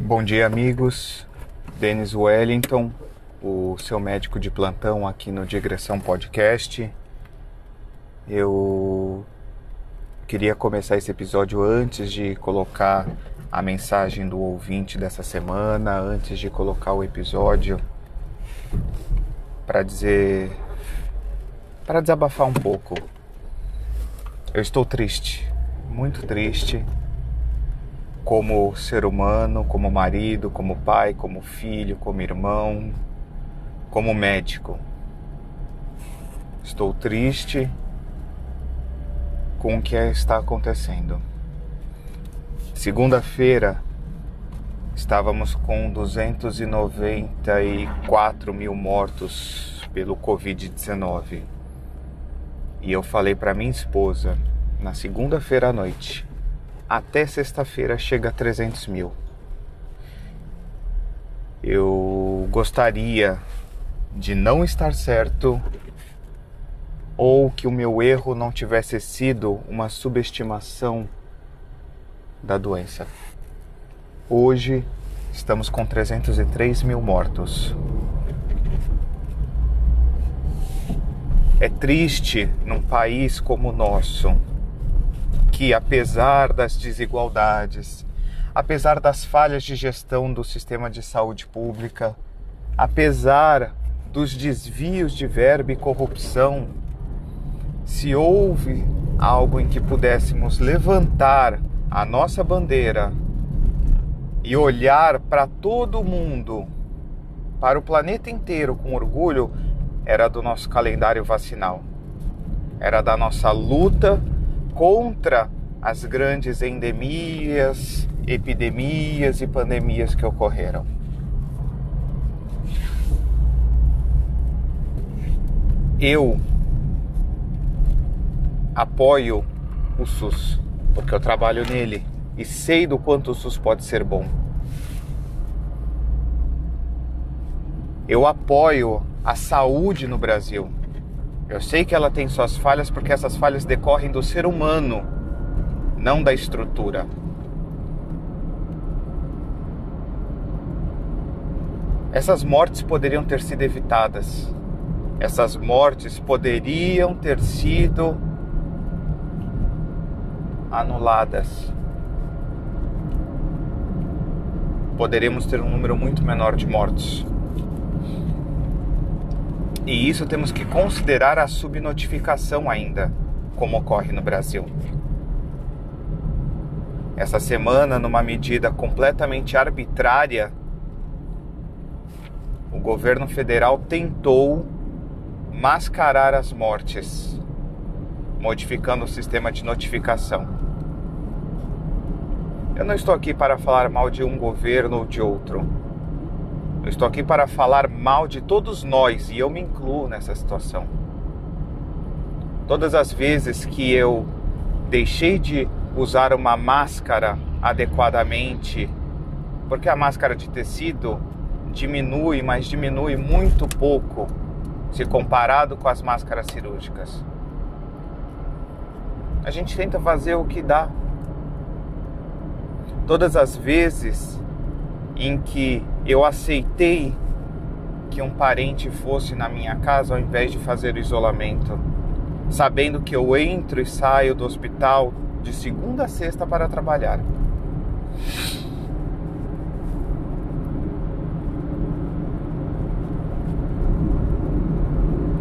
Bom dia, amigos. Denis Wellington, o seu médico de plantão aqui no Digressão Podcast. Eu queria começar esse episódio antes de colocar a mensagem do ouvinte dessa semana, antes de colocar o episódio para dizer para desabafar um pouco. Eu estou triste, muito triste como ser humano, como marido, como pai, como filho, como irmão, como médico. Estou triste com o que está acontecendo. Segunda-feira estávamos com 294 mil mortos pelo Covid-19. E eu falei para minha esposa na segunda-feira à noite: até sexta-feira chega a 300 mil. Eu gostaria de não estar certo ou que o meu erro não tivesse sido uma subestimação da doença. Hoje estamos com 303 mil mortos. É triste num país como o nosso que, apesar das desigualdades, apesar das falhas de gestão do sistema de saúde pública, apesar dos desvios de verba e corrupção, se houve algo em que pudéssemos levantar a nossa bandeira e olhar para todo mundo, para o planeta inteiro com orgulho, era do nosso calendário vacinal. Era da nossa luta contra as grandes endemias, epidemias e pandemias que ocorreram. Eu apoio o SUS, porque eu trabalho nele e sei do quanto o SUS pode ser bom. Eu apoio a saúde no Brasil, eu sei que ela tem suas falhas porque essas falhas decorrem do ser humano, não da estrutura. Essas mortes poderiam ter sido evitadas. Essas mortes poderiam ter sido anuladas. Poderíamos ter um número muito menor de mortos. E isso temos que considerar a subnotificação ainda, como ocorre no Brasil. Essa semana, numa medida completamente arbitrária, o governo federal tentou mascarar as mortes, modificando o sistema de notificação. Eu não estou aqui para falar mal de um governo ou de outro. Eu estou aqui para falar mal de todos nós e eu me incluo nessa situação. Todas as vezes que eu deixei de usar uma máscara adequadamente, porque a máscara de tecido diminui, mas diminui muito pouco se comparado com as máscaras cirúrgicas. A gente tenta fazer o que dá. Todas as vezes em que eu aceitei que um parente fosse na minha casa ao invés de fazer o isolamento, sabendo que eu entro e saio do hospital de segunda a sexta para trabalhar.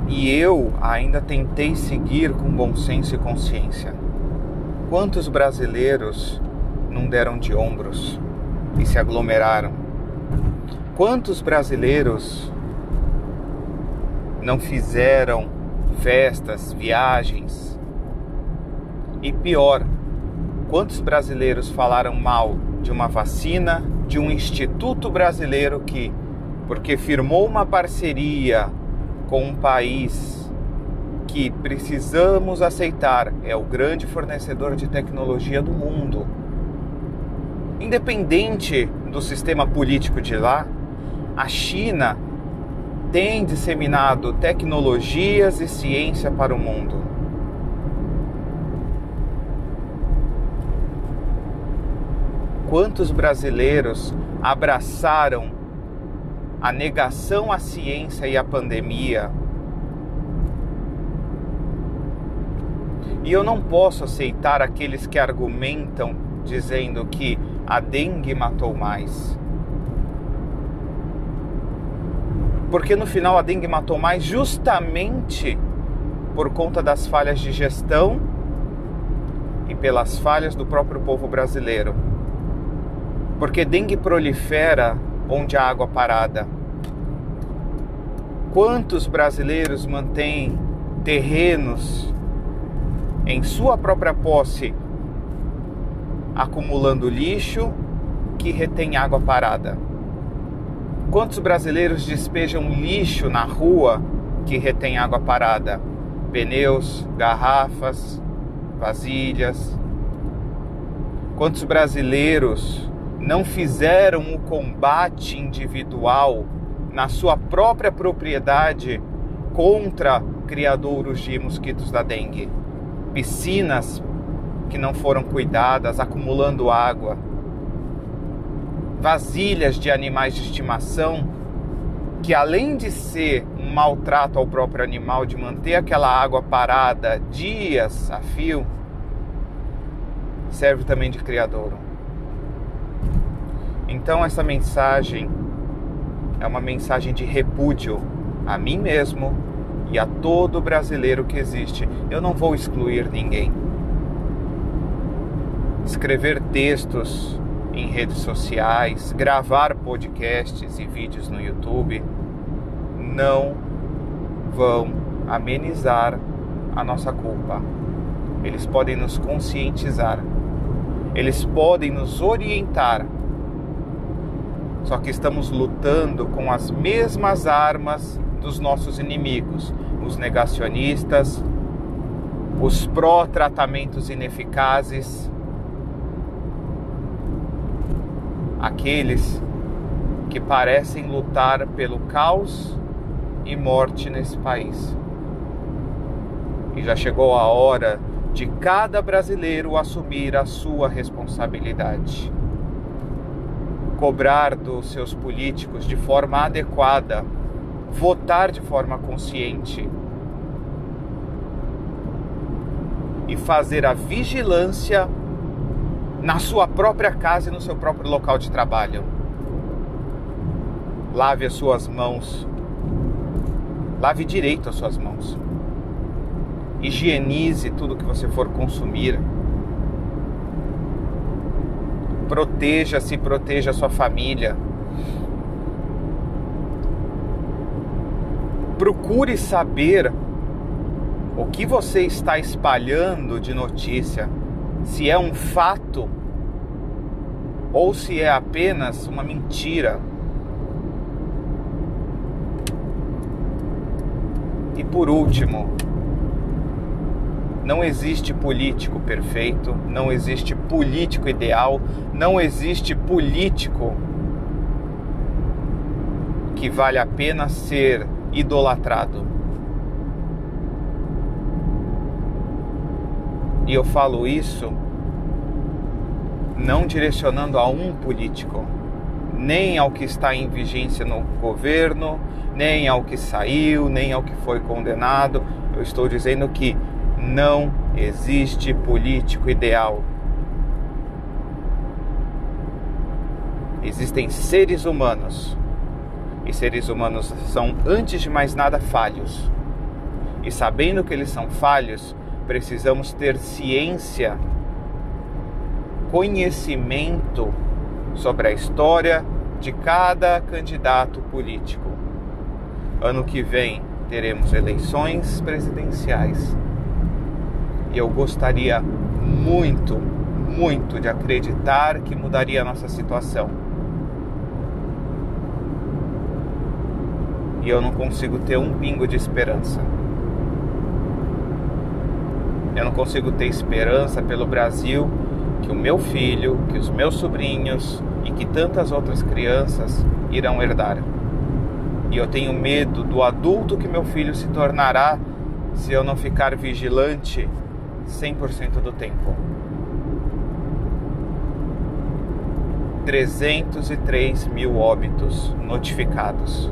E eu ainda tentei seguir com bom senso e consciência. Quantos brasileiros não deram de ombros? E se aglomeraram. Quantos brasileiros não fizeram festas, viagens? E pior, quantos brasileiros falaram mal de uma vacina, de um instituto brasileiro que, porque firmou uma parceria com um país que precisamos aceitar, é o grande fornecedor de tecnologia do mundo independente do sistema político de lá, a China tem disseminado tecnologias e ciência para o mundo. Quantos brasileiros abraçaram a negação à ciência e à pandemia? E eu não posso aceitar aqueles que argumentam dizendo que a dengue matou mais. Porque no final a dengue matou mais justamente por conta das falhas de gestão e pelas falhas do próprio povo brasileiro. Porque dengue prolifera onde há água parada. Quantos brasileiros mantêm terrenos em sua própria posse acumulando lixo que retém água parada? Quantos brasileiros despejam lixo na rua que retém água parada? Pneus, garrafas, vasilhas. Quantos brasileiros não fizeram o combate individual na sua própria propriedade contra criadouros de mosquitos da dengue. Piscinas que não foram cuidadas, acumulando água. Vasilhas de animais de estimação que além de ser um maltrato ao próprio animal, de manter aquela água parada dias a fio, serve também de criadouro. Então essa mensagem é uma mensagem de repúdio a mim mesmo e a todo brasileiro que existe. Eu não vou excluir ninguém. Escrever textos em redes sociais, gravar podcasts e vídeos no YouTube não vão amenizar a nossa culpa. Eles podem nos conscientizar. Eles podem nos orientar só que estamos lutando com as mesmas armas dos nossos inimigos, os negacionistas, os pró-tratamentos ineficazes, aqueles que parecem lutar pelo caos e morte nesse país. E já chegou a hora de cada brasileiro assumir a sua responsabilidade cobrar dos seus políticos de forma adequada, votar de forma consciente e fazer a vigilância na sua própria casa e no seu próprio local de trabalho. Lave as suas mãos. Lave direito as suas mãos. Higienize tudo que você for consumir Proteja-se, proteja a sua família. Procure saber o que você está espalhando de notícia, se é um fato ou se é apenas uma mentira. E por último, não existe político perfeito, não existe político ideal, não existe político que vale a pena ser idolatrado. E eu falo isso não direcionando a um político, nem ao que está em vigência no governo, nem ao que saiu, nem ao que foi condenado. Eu estou dizendo que não existe político ideal. Existem seres humanos. E seres humanos são, antes de mais nada, falhos. E sabendo que eles são falhos, precisamos ter ciência, conhecimento sobre a história de cada candidato político. Ano que vem teremos eleições presidenciais e eu gostaria muito, muito de acreditar que mudaria a nossa situação. E eu não consigo ter um pingo de esperança. Eu não consigo ter esperança pelo Brasil que o meu filho, que os meus sobrinhos e que tantas outras crianças irão herdar. E eu tenho medo do adulto que meu filho se tornará se eu não ficar vigilante 100% do tempo. 303 mil óbitos notificados,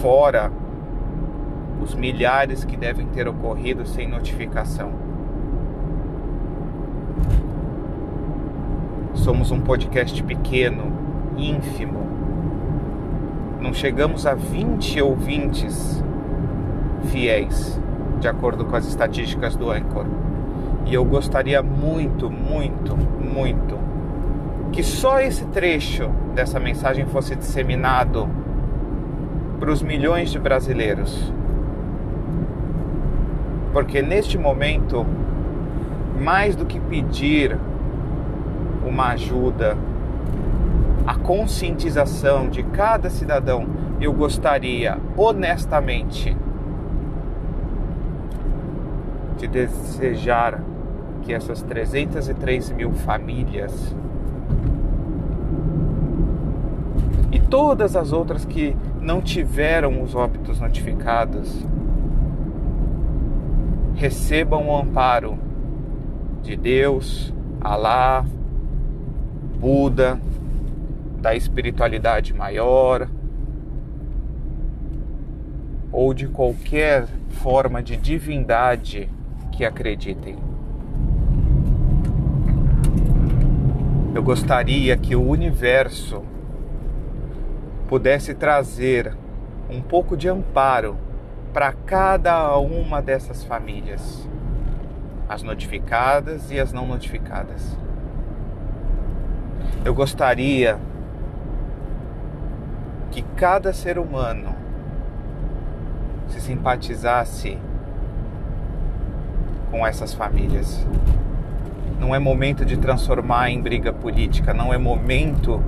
fora os milhares que devem ter ocorrido sem notificação. Somos um podcast pequeno, ínfimo. Não chegamos a 20 ouvintes fiéis, de acordo com as estatísticas do Anchor. E eu gostaria muito, muito, muito que só esse trecho dessa mensagem fosse disseminado para os milhões de brasileiros. Porque neste momento, mais do que pedir uma ajuda, a conscientização de cada cidadão, eu gostaria honestamente de desejar que essas 303 mil famílias e todas as outras que não tiveram os óbitos notificados recebam o amparo de Deus, Alá, Buda, da espiritualidade maior ou de qualquer forma de divindade que acreditem. Eu gostaria que o universo pudesse trazer um pouco de amparo para cada uma dessas famílias, as notificadas e as não notificadas. Eu gostaria que cada ser humano se simpatizasse com essas famílias. Não é momento de transformar em briga política, não é momento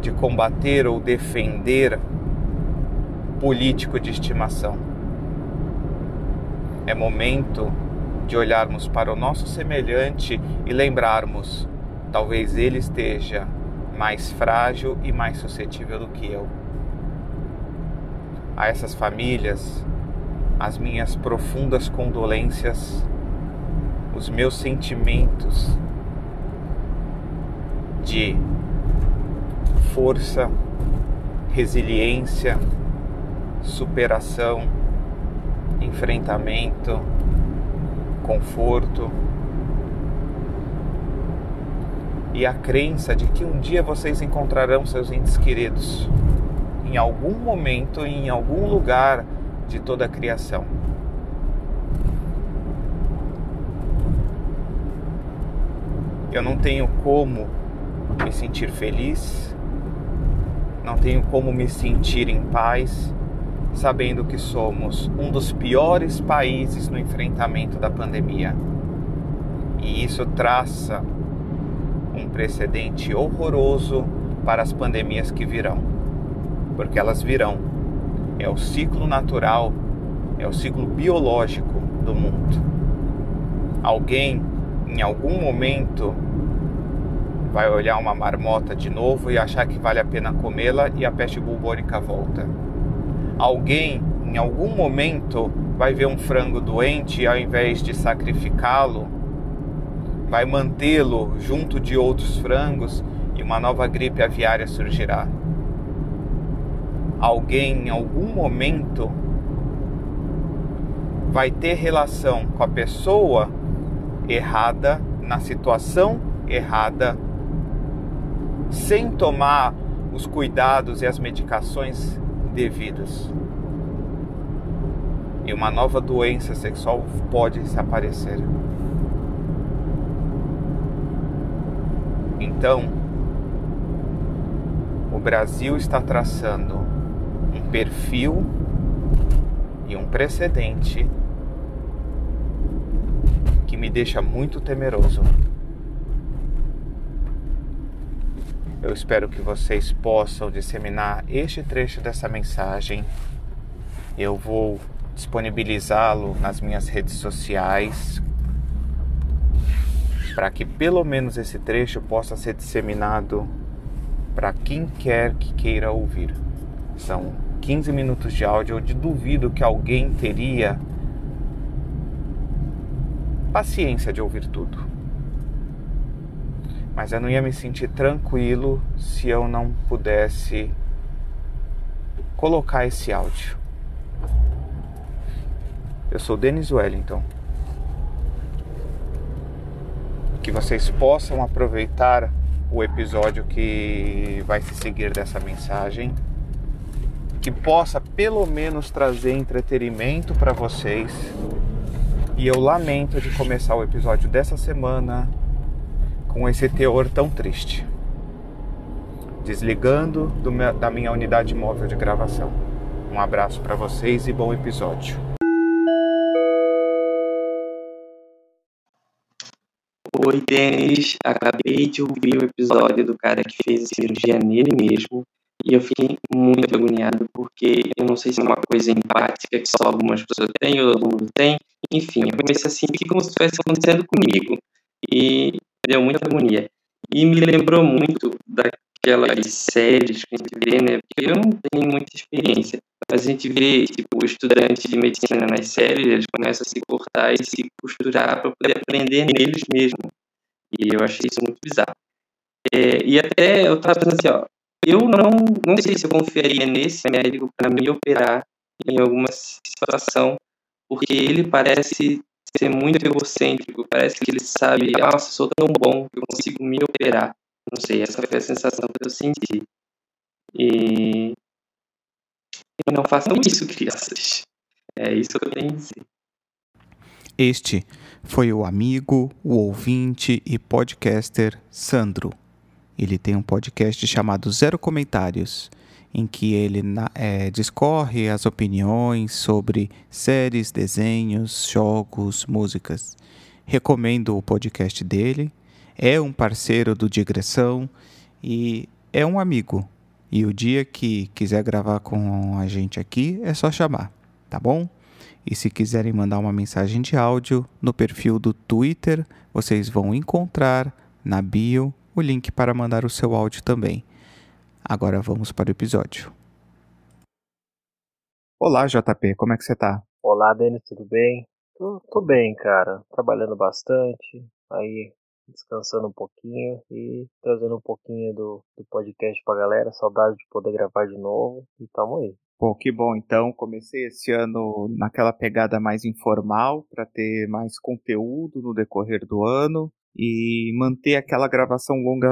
de combater ou defender político de estimação. É momento de olharmos para o nosso semelhante e lembrarmos: talvez ele esteja mais frágil e mais suscetível do que eu. A essas famílias, as minhas profundas condolências, os meus sentimentos de força, resiliência, superação, enfrentamento, conforto e a crença de que um dia vocês encontrarão seus entes queridos em algum momento, em algum lugar de toda a criação. Eu não tenho como me sentir feliz não tenho como me sentir em paz sabendo que somos um dos piores países no enfrentamento da pandemia. E isso traça um precedente horroroso para as pandemias que virão, porque elas virão. É o ciclo natural, é o ciclo biológico do mundo. Alguém, em algum momento, vai olhar uma marmota de novo e achar que vale a pena comê-la e a peste bubônica volta. Alguém, em algum momento, vai ver um frango doente e ao invés de sacrificá-lo, vai mantê-lo junto de outros frangos e uma nova gripe aviária surgirá. Alguém, em algum momento, vai ter relação com a pessoa errada, na situação errada, sem tomar os cuidados e as medicações devidos. E uma nova doença sexual pode se aparecer. Então, o Brasil está traçando um perfil e um precedente que me deixa muito temeroso. Eu espero que vocês possam disseminar este trecho dessa mensagem. Eu vou disponibilizá-lo nas minhas redes sociais para que pelo menos esse trecho possa ser disseminado para quem quer que queira ouvir. São 15 minutos de áudio, eu duvido que alguém teria paciência de ouvir tudo Mas eu não ia me sentir tranquilo se eu não pudesse colocar esse áudio. Eu sou Denis Wellington. Que vocês possam aproveitar o episódio que vai se seguir dessa mensagem, que possa pelo menos trazer entretenimento para vocês. E eu lamento de começar o episódio dessa semana com esse teor tão triste. Desligando meu, da minha unidade móvel de gravação. Um abraço para vocês e bom episódio. Oi, Denis. Acabei de ouvir o episódio do cara que fez a cirurgia nele mesmo e eu fiquei muito agoniado porque eu não sei se é uma coisa empática que só algumas pessoas têm ou todo mundo tem. Enfim, eu comecei a sentir como se estivesse acontecendo comigo e deu muita agonia. E me lembrou muito daquelas séries que a gente vê, né? Porque eu não tenho muita experiência, a gente vê, tipo, estudantes de medicina nas séries, eles começam a se cortar e se costurar para poder aprender neles mesmos. E eu achei isso muito bizarro. É, e até eu tava pensando assim, ó, eu não, não sei se eu confiaria nesse médico para me operar em alguma situação, porque ele parece ser muito egocêntrico, parece que ele sabe, nossa, sou tão bom que eu consigo me operar. Não sei, essa foi a sensação que eu senti. E, não façam isso, crianças. É isso que eu tenho a dizer. Este foi o amigo, o ouvinte e podcaster Sandro. Ele tem um podcast chamado Zero Comentários, em que ele é, discorre as opiniões sobre séries, desenhos, jogos, músicas. Recomendo o podcast dele. É um parceiro do Digressão e é um amigo. E o dia que quiser gravar com a gente aqui é só chamar, tá bom? E se quiserem mandar uma mensagem de áudio no perfil do Twitter, vocês vão encontrar na bio o link para mandar o seu áudio também. Agora vamos para o episódio. Olá, JP, como é que você tá? Olá, Denis, tudo bem? Tô, tô bem, cara. Trabalhando bastante, aí descansando um pouquinho e trazendo um pouquinho do, do podcast pra galera. Saudade de poder gravar de novo e tamo aí. Pô, que bom. Então, comecei esse ano naquela pegada mais informal para ter mais conteúdo no decorrer do ano e manter aquela gravação longa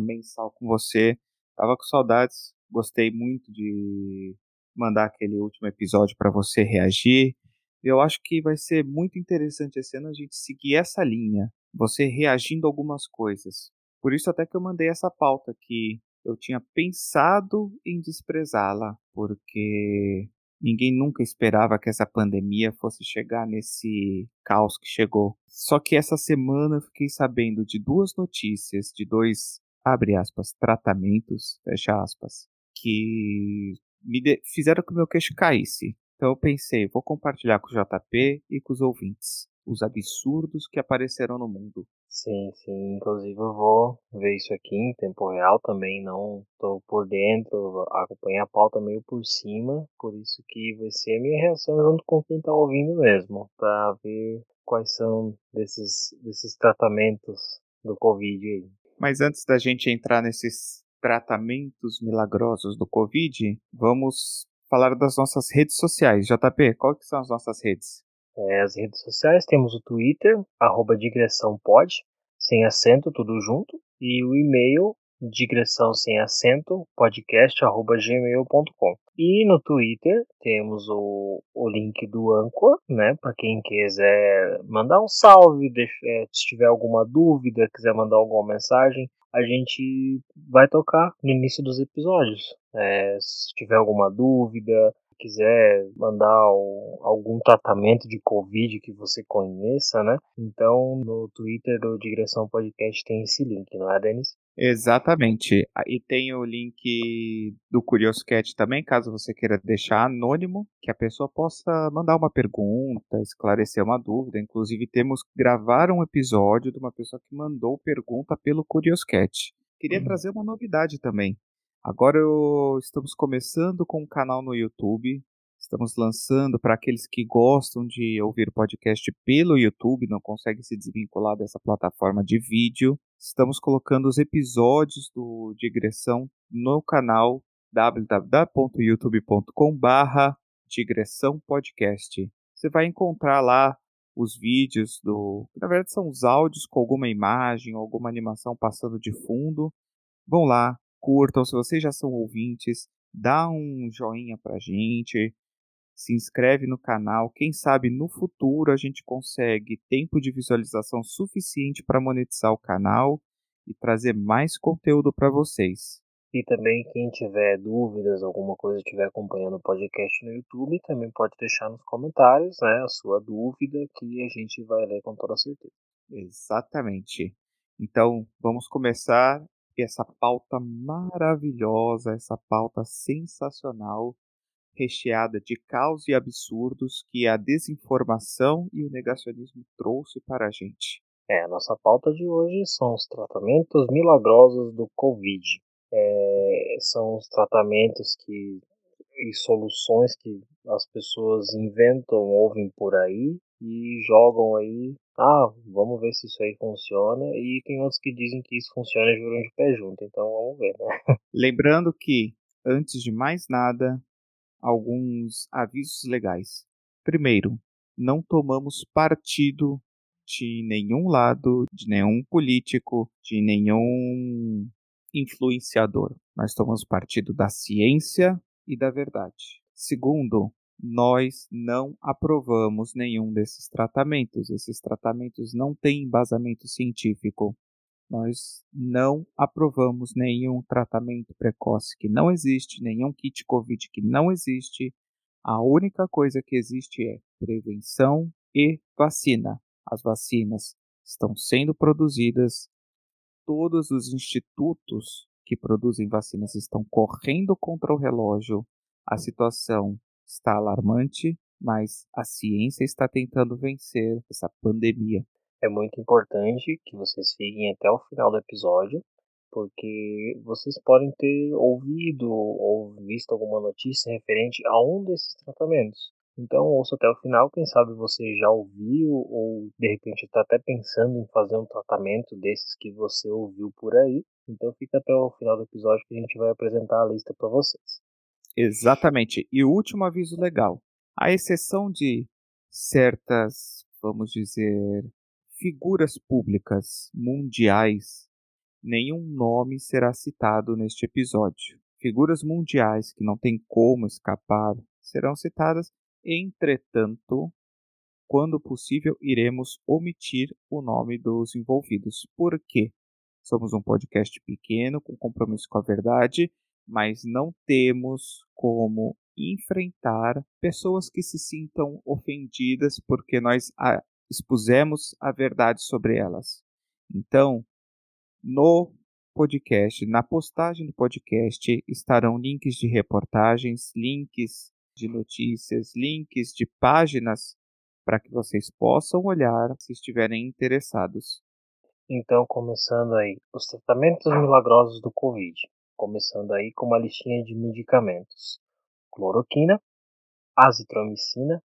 mensal com você. Tava com saudades, gostei muito de mandar aquele último episódio para você reagir. Eu acho que vai ser muito interessante esse ano a gente seguir essa linha, você reagindo a algumas coisas. Por isso até que eu mandei essa pauta que eu tinha pensado em desprezá-la, porque ninguém nunca esperava que essa pandemia fosse chegar nesse caos que chegou. Só que essa semana eu fiquei sabendo de duas notícias, de dois, abre aspas, tratamentos, fecha aspas, que me fizeram que o meu queixo caísse. Então eu pensei, vou compartilhar com o JP e com os ouvintes os absurdos que apareceram no mundo. Sim, sim. Inclusive eu vou ver isso aqui em tempo real também. Não estou por dentro, acompanhar a pauta meio por cima. Por isso que vai ser a minha reação junto com quem está ouvindo mesmo. Para ver quais são desses, desses tratamentos do Covid aí. Mas antes da gente entrar nesses tratamentos milagrosos do Covid, vamos falar das nossas redes sociais. JP, quais são as nossas redes? É, as redes sociais temos o Twitter, arroba digressãopod, sem acento, tudo junto, e o e-mail digressão sem acento, podcast arroba gmail.com. E no Twitter temos o, o link do Anchor, né? Para quem quiser mandar um salve, é, se tiver alguma dúvida, quiser mandar alguma mensagem, a gente vai tocar no início dos episódios. É, se tiver alguma dúvida, quiser mandar o, algum tratamento de Covid que você conheça, né? Então no Twitter do Digressão Podcast tem esse link, não é, Denis? Exatamente. E tem o link do Curioscat também, caso você queira deixar anônimo, que a pessoa possa mandar uma pergunta, esclarecer uma dúvida. Inclusive, temos que gravar um episódio de uma pessoa que mandou pergunta pelo Curioscat. Queria uhum. trazer uma novidade também. Agora eu, estamos começando com um canal no YouTube. Estamos lançando para aqueles que gostam de ouvir podcast pelo YouTube, não conseguem se desvincular dessa plataforma de vídeo. estamos colocando os episódios do Digressão no canal www.youtube.com/barra Digressão Podcast. Você vai encontrar lá os vídeos do. Na verdade, são os áudios com alguma imagem, alguma animação passando de fundo. Vão lá, curtam. Se vocês já são ouvintes, dá um joinha pra gente, se inscreve no canal. Quem sabe no futuro a gente consegue tempo de visualização suficiente para monetizar o canal e trazer mais conteúdo para vocês. E também quem tiver dúvidas, alguma coisa estiver acompanhando o podcast no YouTube, também pode deixar nos comentários, né, a sua dúvida que a gente vai ler com toda certeza. Exatamente. Então, vamos começar essa pauta maravilhosa, essa pauta sensacional, recheada de caos e absurdos que a desinformação e o negacionismo trouxe para a gente. É, a nossa pauta de hoje são os tratamentos milagrosos do Covid é, são os tratamentos que e soluções que as pessoas inventam, ouvem por aí e jogam aí. Ah, vamos ver se isso aí funciona. E tem outros que dizem que isso funciona e juram de pé junto. Então vamos ver, né? Lembrando que, antes de mais nada, alguns avisos legais. Primeiro, não tomamos partido de nenhum lado, de nenhum político, de nenhum influenciador. Nós tomamos partido da ciência e da verdade. Segundo, nós não aprovamos nenhum desses tratamentos. Esses tratamentos não têm embasamento científico. Nós não aprovamos nenhum tratamento precoce que não existe, nenhum kit COVID que não existe. A única coisa que existe é prevenção e vacina. As vacinas estão sendo produzidas todos os institutos que produzem vacinas estão correndo contra o relógio. A situação está alarmante, mas a ciência está tentando vencer essa pandemia. É muito importante que vocês fiquem até o final do episódio, porque vocês podem ter ouvido ou visto alguma notícia referente a um desses tratamentos. Então ouça até o final, quem sabe você já ouviu ou de repente está até pensando em fazer um tratamento desses que você ouviu por aí. Então fica até o final do episódio que a gente vai apresentar a lista para vocês. Exatamente. E o último aviso legal. A exceção de certas, vamos dizer, figuras públicas mundiais, nenhum nome será citado neste episódio. Figuras mundiais que não tem como escapar serão citadas Entretanto, quando possível, iremos omitir o nome dos envolvidos. Por quê? Somos um podcast pequeno, com compromisso com a verdade, mas não temos como enfrentar pessoas que se sintam ofendidas porque nós a, expusemos a verdade sobre elas. Então, no podcast, na postagem do podcast, estarão links de reportagens, links de notícias, links de páginas para que vocês possam olhar se estiverem interessados. Então, começando aí, os tratamentos milagrosos do Covid. Começando aí com uma listinha de medicamentos: cloroquina, azitromicina,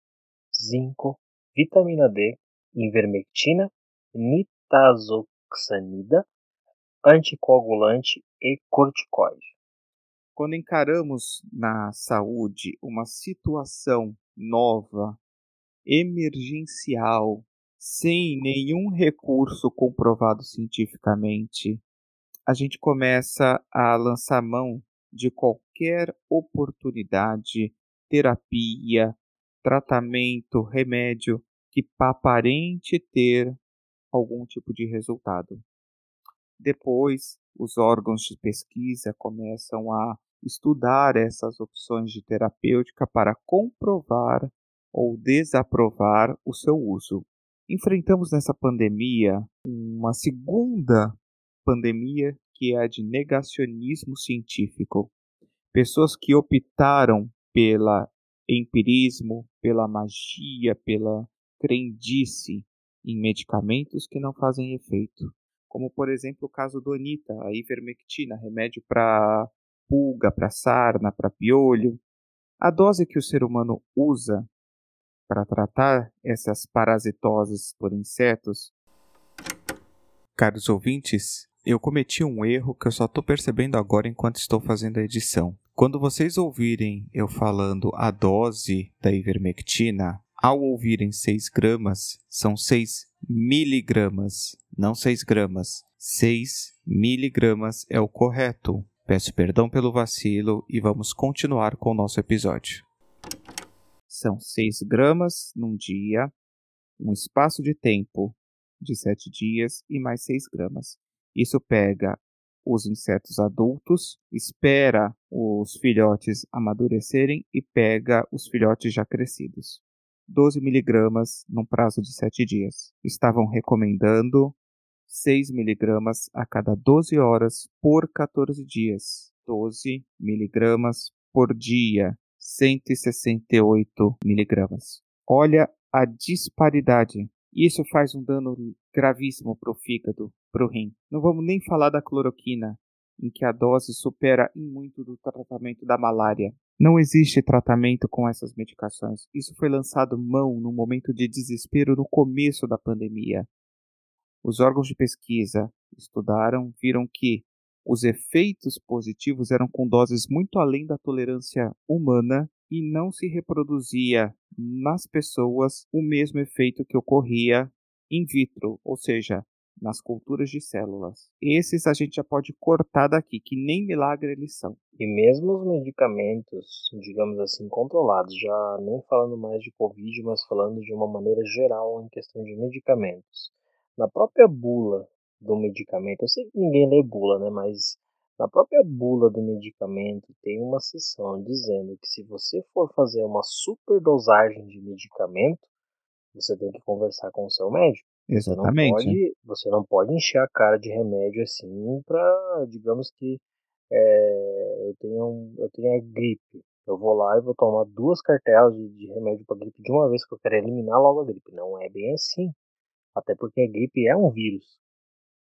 zinco, vitamina D, ivermectina, nitazoxanida, anticoagulante e corticoide. Quando encaramos na saúde uma situação nova, emergencial, sem nenhum recurso comprovado cientificamente, a gente começa a lançar mão de qualquer oportunidade, terapia, tratamento, remédio que aparente ter algum tipo de resultado. Depois, os órgãos de pesquisa começam a estudar essas opções de terapêutica para comprovar ou desaprovar o seu uso. Enfrentamos nessa pandemia uma segunda pandemia que é a de negacionismo científico. Pessoas que optaram pela empirismo, pela magia, pela crendice em medicamentos que não fazem efeito como por exemplo o caso do Anita, a ivermectina, remédio para pulga, para sarna, para piolho. A dose que o ser humano usa para tratar essas parasitoses por insetos Caros ouvintes, eu cometi um erro que eu só estou percebendo agora enquanto estou fazendo a edição. Quando vocês ouvirem eu falando a dose da ivermectina, ao ouvirem 6 gramas, são 6 miligramas, não 6 gramas. 6 miligramas é o correto. Peço perdão pelo vacilo e vamos continuar com o nosso episódio. São 6 gramas num dia, um espaço de tempo de 7 dias e mais 6 gramas. Isso pega os insetos adultos, espera os filhotes amadurecerem e pega os filhotes já crescidos. 12 miligramas num prazo de 7 dias. Estavam recomendando 6 miligramas a cada 12 horas por 14 dias. 12 miligramas por dia, 168 miligramas. Olha a disparidade. Isso faz um dano gravíssimo para o fígado, para o rim. Não vamos nem falar da cloroquina, em que a dose supera em muito do tratamento da malária. Não existe tratamento com essas medicações. Isso foi lançado mão no momento de desespero no começo da pandemia. Os órgãos de pesquisa estudaram, viram que os efeitos positivos eram com doses muito além da tolerância humana e não se reproduzia nas pessoas o mesmo efeito que ocorria in vitro, ou seja, nas culturas de células. Esses a gente já pode cortar daqui, que nem milagre eles são. E mesmo os medicamentos, digamos assim, controlados, já nem falando mais de Covid, mas falando de uma maneira geral em questão de medicamentos. Na própria bula do medicamento, eu sei que ninguém lê bula, né? Mas na própria bula do medicamento tem uma seção dizendo que se você for fazer uma superdosagem de medicamento, você tem que conversar com o seu médico. Exatamente. Você não pode, você não pode encher a cara de remédio assim para, digamos que é, eu tenho eu tenho a gripe. Eu vou lá e vou tomar duas cartelas de, de remédio para gripe de uma vez que eu quero eliminar logo a gripe. Não é bem assim. Até porque a gripe é um vírus.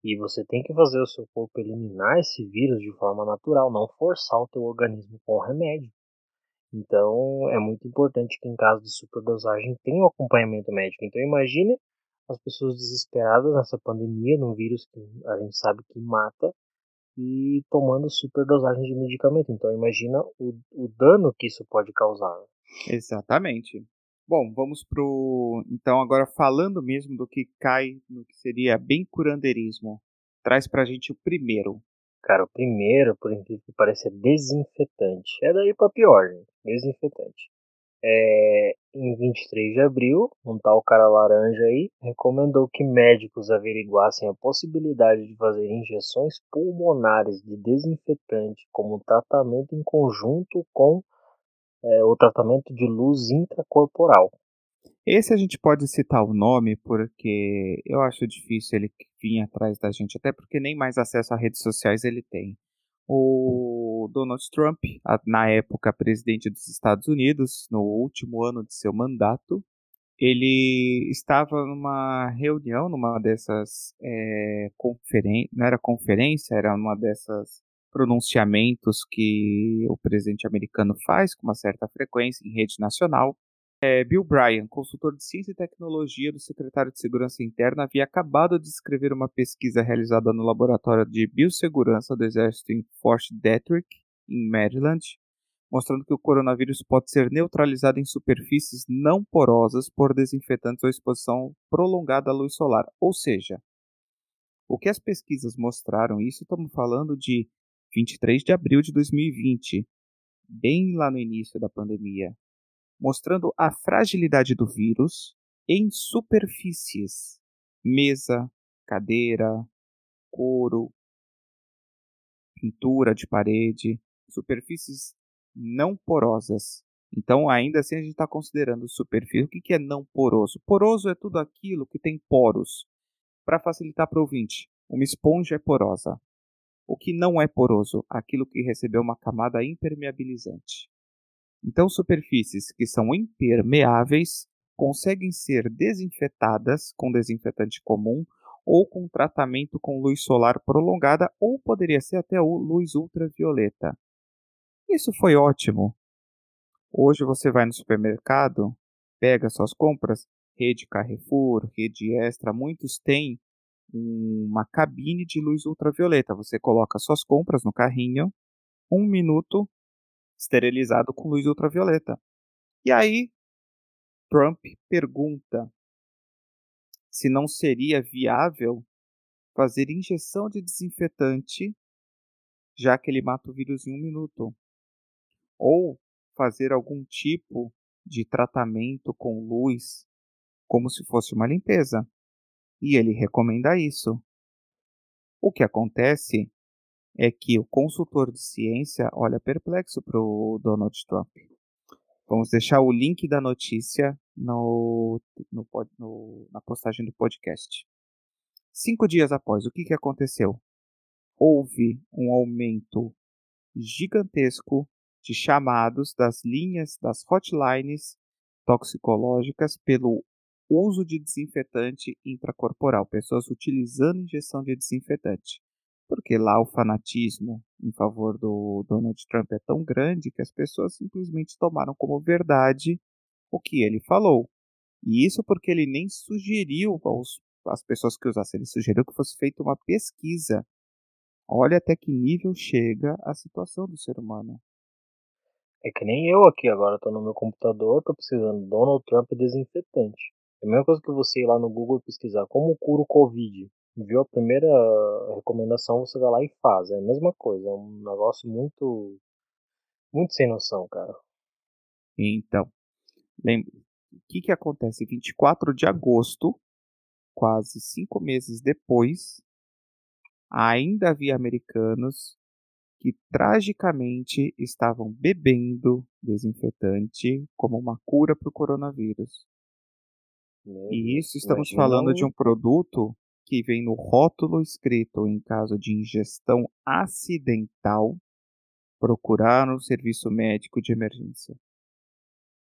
E você tem que fazer o seu corpo eliminar esse vírus de forma natural, não forçar o teu organismo com o remédio. Então é muito importante que em caso de superdosagem tenha um acompanhamento médico. Então imagine as pessoas desesperadas nessa pandemia, num vírus que a gente sabe que mata, e tomando superdosagem de medicamento. Então imagina o, o dano que isso pode causar. Exatamente. Bom, vamos pro. Então, agora falando mesmo do que cai no que seria bem curandeirismo. Traz pra gente o primeiro. Cara, o primeiro, por incrível que pareça, é desinfetante. É daí pra pior, gente. Desinfetante. É, em 23 de abril, um tal cara laranja aí recomendou que médicos averiguassem a possibilidade de fazer injeções pulmonares de desinfetante como tratamento em conjunto com é, o tratamento de luz intracorporal. Esse a gente pode citar o nome porque eu acho difícil ele vir atrás da gente, até porque nem mais acesso a redes sociais ele tem. O Donald Trump, na época presidente dos Estados Unidos, no último ano de seu mandato, ele estava numa reunião, numa dessas é, conferências, não era conferência, era uma dessas pronunciamentos que o presidente americano faz com uma certa frequência em rede nacional. É, Bill Bryan, consultor de ciência e tecnologia do secretário de Segurança Interna, havia acabado de escrever uma pesquisa realizada no laboratório de biossegurança do Exército em Fort Detrick, em Maryland, mostrando que o coronavírus pode ser neutralizado em superfícies não porosas por desinfetantes ou exposição prolongada à luz solar. Ou seja, o que as pesquisas mostraram, isso estamos falando de 23 de abril de 2020, bem lá no início da pandemia, mostrando a fragilidade do vírus em superfícies, mesa, cadeira, couro, pintura de parede, superfícies não porosas. Então, ainda assim, a gente está considerando superfície. O que é não poroso? Poroso é tudo aquilo que tem poros. Para facilitar para o ouvinte, uma esponja é porosa. O que não é poroso? Aquilo que recebeu uma camada impermeabilizante. Então, superfícies que são impermeáveis conseguem ser desinfetadas com desinfetante comum ou com tratamento com luz solar prolongada ou poderia ser até luz ultravioleta. Isso foi ótimo. Hoje você vai no supermercado, pega suas compras, rede Carrefour, rede Extra, muitos têm uma cabine de luz ultravioleta. Você coloca suas compras no carrinho, um minuto esterilizado com luz ultravioleta. E aí, Trump pergunta se não seria viável fazer injeção de desinfetante, já que ele mata o vírus em um minuto, ou fazer algum tipo de tratamento com luz, como se fosse uma limpeza. E ele recomenda isso. O que acontece é que o consultor de ciência olha perplexo para o Donald Trump. Vamos deixar o link da notícia no, no, no, na postagem do podcast. Cinco dias após, o que, que aconteceu? Houve um aumento gigantesco de chamados das linhas, das hotlines toxicológicas pelo uso de desinfetante intracorporal, pessoas utilizando injeção de desinfetante. Porque lá o fanatismo em favor do Donald Trump é tão grande que as pessoas simplesmente tomaram como verdade o que ele falou. E isso porque ele nem sugeriu aos, às pessoas que usassem, ele sugeriu que fosse feita uma pesquisa. Olha até que nível chega a situação do ser humano. É que nem eu aqui agora, tô no meu computador, tô precisando Donald Trump desinfetante. É a mesma coisa que você ir lá no Google pesquisar como cura o Covid. Viu a primeira recomendação, você vai lá e faz. É a mesma coisa. É um negócio muito. Muito sem noção, cara. Então, lembre, o que, que acontece? 24 de agosto, quase cinco meses depois, ainda havia americanos que tragicamente estavam bebendo desinfetante como uma cura para o coronavírus. Meu e isso estamos falando de um produto que vem no rótulo escrito em caso de ingestão acidental, procurar um serviço médico de emergência.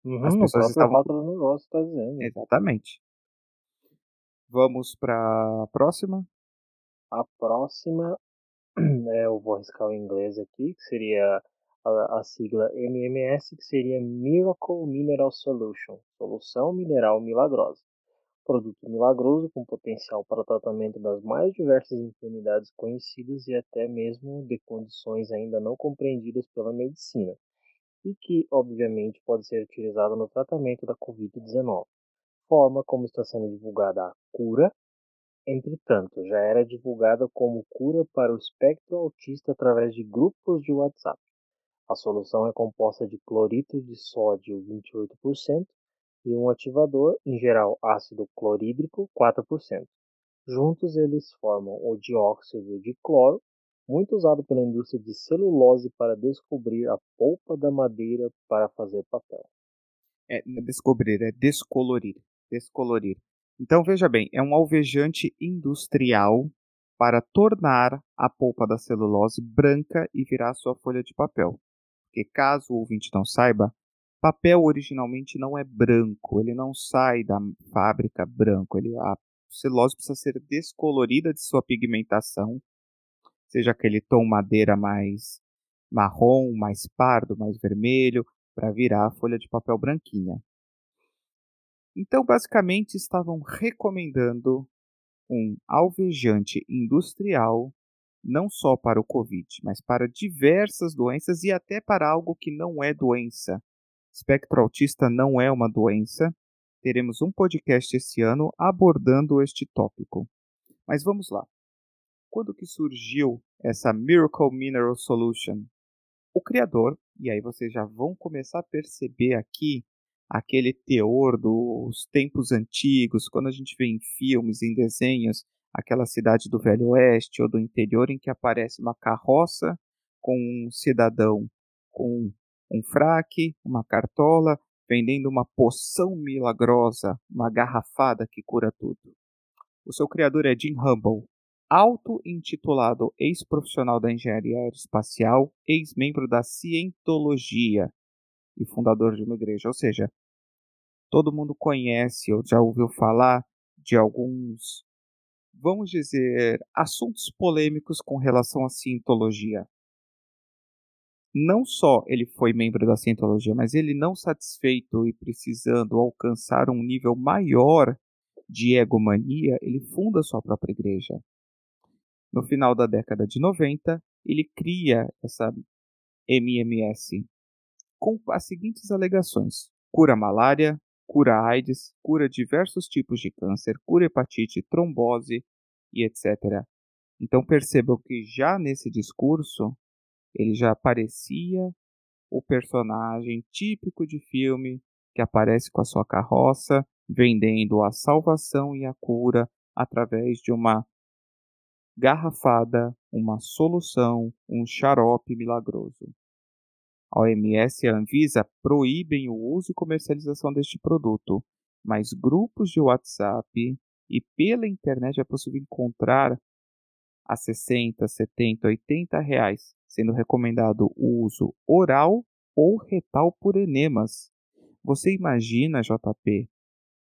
Uhum, As pessoas estavam do negócio tá dizendo. Exatamente. Vamos para a próxima. A próxima, é, eu vou arriscar o inglês aqui, que seria a, a, sigla MMS, que seria Miracle Mineral Solution, solução mineral milagrosa. Produto milagroso com potencial para o tratamento das mais diversas enfermidades conhecidas e até mesmo de condições ainda não compreendidas pela medicina, e que, obviamente, pode ser utilizado no tratamento da Covid-19. Forma como está sendo divulgada a cura, entretanto, já era divulgada como cura para o espectro autista através de grupos de WhatsApp. A solução é composta de cloreto de sódio 28% e um ativador, em geral ácido clorídrico 4%. Juntos eles formam o dióxido de cloro, muito usado pela indústria de celulose para descobrir a polpa da madeira para fazer papel. É, é descobrir, é descolorir, descolorir. Então veja bem, é um alvejante industrial para tornar a polpa da celulose branca e virar sua folha de papel porque caso o ouvinte não saiba, papel originalmente não é branco, ele não sai da fábrica branco, ele, a celulose precisa ser descolorida de sua pigmentação, seja aquele tom madeira mais marrom, mais pardo, mais vermelho, para virar a folha de papel branquinha. Então, basicamente, estavam recomendando um alvejante industrial não só para o Covid, mas para diversas doenças e até para algo que não é doença. Espectro autista não é uma doença. Teremos um podcast esse ano abordando este tópico. Mas vamos lá. Quando que surgiu essa Miracle Mineral Solution? O criador, e aí vocês já vão começar a perceber aqui aquele teor dos tempos antigos, quando a gente vê em filmes, em desenhos, aquela cidade do Velho Oeste ou do interior em que aparece uma carroça com um cidadão com um fraque, uma cartola, vendendo uma poção milagrosa, uma garrafada que cura tudo. O seu criador é Jim Humble, auto-intitulado ex-profissional da engenharia aeroespacial, ex-membro da cientologia e fundador de uma igreja. Ou seja, todo mundo conhece ou já ouviu falar de alguns vamos dizer, assuntos polêmicos com relação à cientologia. Não só ele foi membro da cientologia, mas ele não satisfeito e precisando alcançar um nível maior de egomania, ele funda sua própria igreja. No final da década de 90, ele cria essa MMS com as seguintes alegações: cura malária, cura AIDS, cura diversos tipos de câncer, cura hepatite, trombose e etc. Então percebam que já nesse discurso ele já aparecia o personagem típico de filme que aparece com a sua carroça vendendo a salvação e a cura através de uma garrafada, uma solução, um xarope milagroso. A OMS e a Anvisa proíbem o uso e comercialização deste produto, mas grupos de WhatsApp e pela internet é possível encontrar a 60, 70, 80 reais, sendo recomendado o uso oral ou retal por enemas. Você imagina, JP,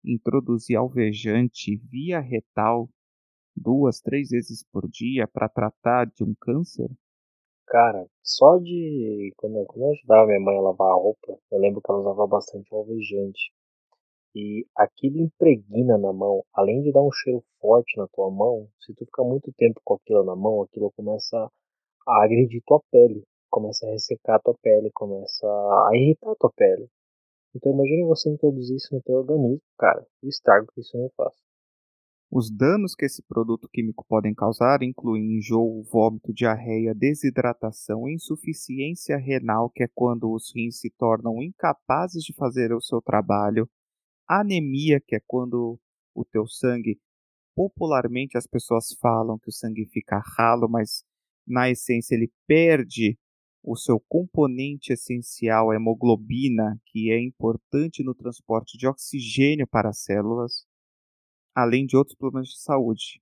introduzir alvejante via retal duas, três vezes por dia para tratar de um câncer? Cara, só de. Quando, quando eu ajudava minha mãe a lavar a roupa, eu lembro que ela usava bastante alvejante. E aquilo impregna na mão, além de dar um cheiro forte na tua mão, se tu ficar muito tempo com aquilo na mão, aquilo começa a agredir tua pele, começa a ressecar tua pele, começa a irritar tua pele. Então imagine você introduzir isso no teu organismo, cara, o estrago que isso não faz. Os danos que esse produto químico podem causar incluem enjoo, vômito, diarreia, desidratação, insuficiência renal, que é quando os rins se tornam incapazes de fazer o seu trabalho, anemia, que é quando o teu sangue, popularmente as pessoas falam que o sangue fica ralo, mas na essência ele perde o seu componente essencial, a hemoglobina, que é importante no transporte de oxigênio para as células além de outros problemas de saúde.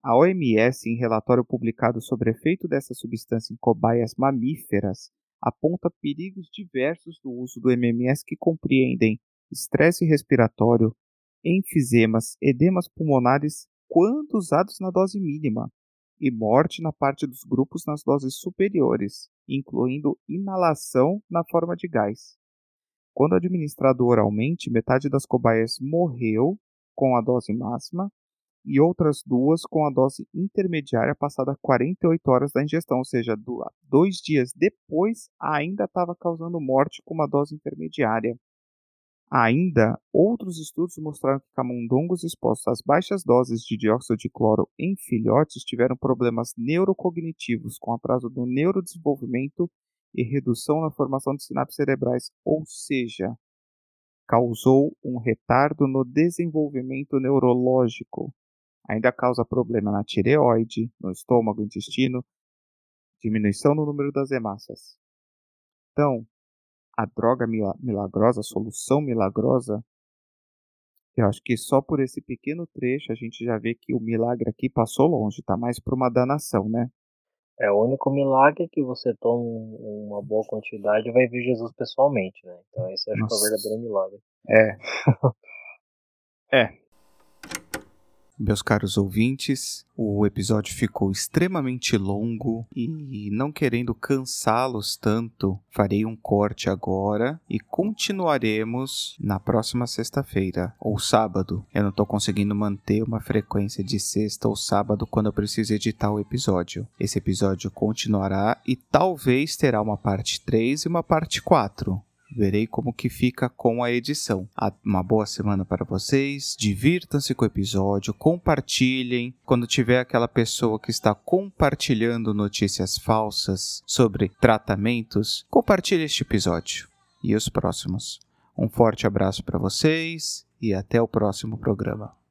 A OMS, em relatório publicado sobre o efeito dessa substância em cobaias mamíferas, aponta perigos diversos do uso do MMS que compreendem estresse respiratório, enfisemas, edemas pulmonares quando usados na dose mínima, e morte na parte dos grupos nas doses superiores, incluindo inalação na forma de gás. Quando administrado oralmente, metade das cobaias morreu com a dose máxima e outras duas com a dose intermediária passada 48 horas da ingestão, ou seja, dois dias depois ainda estava causando morte com uma dose intermediária. Ainda, outros estudos mostraram que camundongos expostos às baixas doses de dióxido de cloro em filhotes tiveram problemas neurocognitivos, com atraso no neurodesenvolvimento e redução na formação de sinapses cerebrais, ou seja, causou um retardo no desenvolvimento neurológico. Ainda causa problema na tireoide, no estômago, intestino, diminuição no número das hemácias. Então, a droga milagrosa, a solução milagrosa, eu acho que só por esse pequeno trecho a gente já vê que o milagre aqui passou longe, tá mais para uma danação, né? É o único milagre que você toma uma boa quantidade e vai ver Jesus pessoalmente, né? Então esse acho Nossa. que é o verdadeiro milagre. É. é. Meus caros ouvintes, o episódio ficou extremamente longo e, não querendo cansá-los tanto, farei um corte agora e continuaremos na próxima sexta-feira ou sábado. Eu não estou conseguindo manter uma frequência de sexta ou sábado quando eu preciso editar o episódio. Esse episódio continuará e talvez terá uma parte 3 e uma parte 4. Verei como que fica com a edição. Uma boa semana para vocês. Divirtam-se com o episódio, compartilhem. Quando tiver aquela pessoa que está compartilhando notícias falsas sobre tratamentos, compartilhe este episódio e os próximos. Um forte abraço para vocês e até o próximo programa.